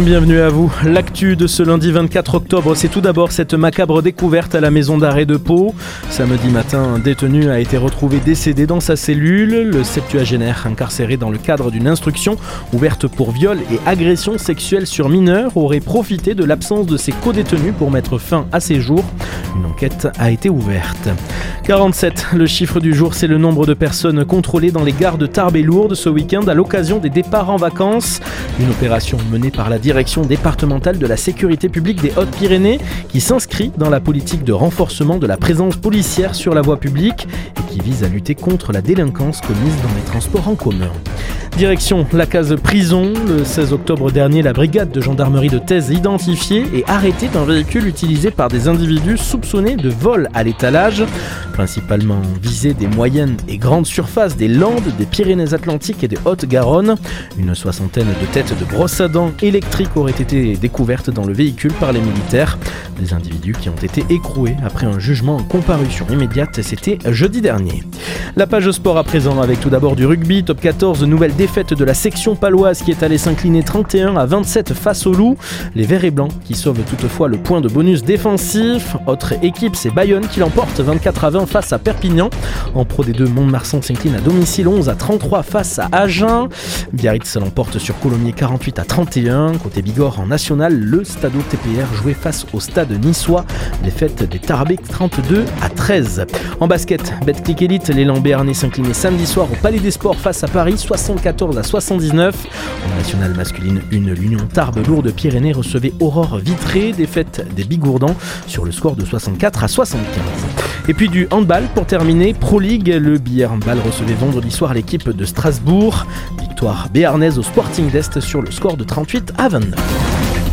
Bienvenue à vous. L'actu de ce lundi 24 octobre, c'est tout d'abord cette macabre découverte à la maison d'arrêt de Pau. Samedi matin, un détenu a été retrouvé décédé dans sa cellule. Le septuagénaire, incarcéré dans le cadre d'une instruction ouverte pour viol et agression sexuelle sur mineurs, aurait profité de l'absence de ses co-détenus pour mettre fin à ses jours. Une enquête a été ouverte. 47, le chiffre du jour, c'est le nombre de personnes contrôlées dans les gares de Tarbes et Lourdes ce week-end à l'occasion des départs en vacances. Une opération menée par la direction départementale de la sécurité publique des Hautes-Pyrénées qui s'inscrit dans la politique de renforcement de la présence policière sur la voie publique et qui vise à lutter contre la délinquance commise dans les transports en commun. Direction la case prison. Le 16 octobre dernier, la brigade de gendarmerie de Thèse identifiée et arrêtée d'un véhicule utilisé par des individus soupçonnés de vol à l'étalage. Principalement visés des moyennes et grandes surfaces des Landes, des Pyrénées-Atlantiques et des Hautes-Garonne. Une soixantaine de têtes de brosse à dents électriques auraient été découvertes dans le véhicule par les militaires. Des individus qui ont été écroués après un jugement en comparution immédiate. C'était jeudi dernier. La page sport à présent avec tout d'abord du rugby, top 14, nouvelle défaite de la section paloise qui est allée s'incliner 31 à 27 face au loup. Les verts et blancs qui sauvent toutefois le point de bonus défensif. Autre équipe, c'est Bayonne qui l'emporte 24 à 20 face à Perpignan. En pro des deux, Mont-de-Marsan s'incline à domicile 11 à 33 face à Agen. Biarritz l'emporte sur Colomiers 48 à 31. Côté Bigorre en national, le Stade TPR jouait face au stade niçois. Défaite des Tarbés 32 à 13. En basket, Betclic Elite, l'élan béarnais s'inclinait samedi soir au Palais des Sports face à Paris 74 à 79. En nationale masculine, une l'Union Tarbes lourde Pyrénées recevait Aurore Vitré, défaite des Bigourdans sur le score de 64 à 75. Et puis du handball pour terminer, Pro League, le billard handball recevait vendredi soir l'équipe de Strasbourg. Victoire béarnaise au Sporting d'Est sur le score de 38 à 29.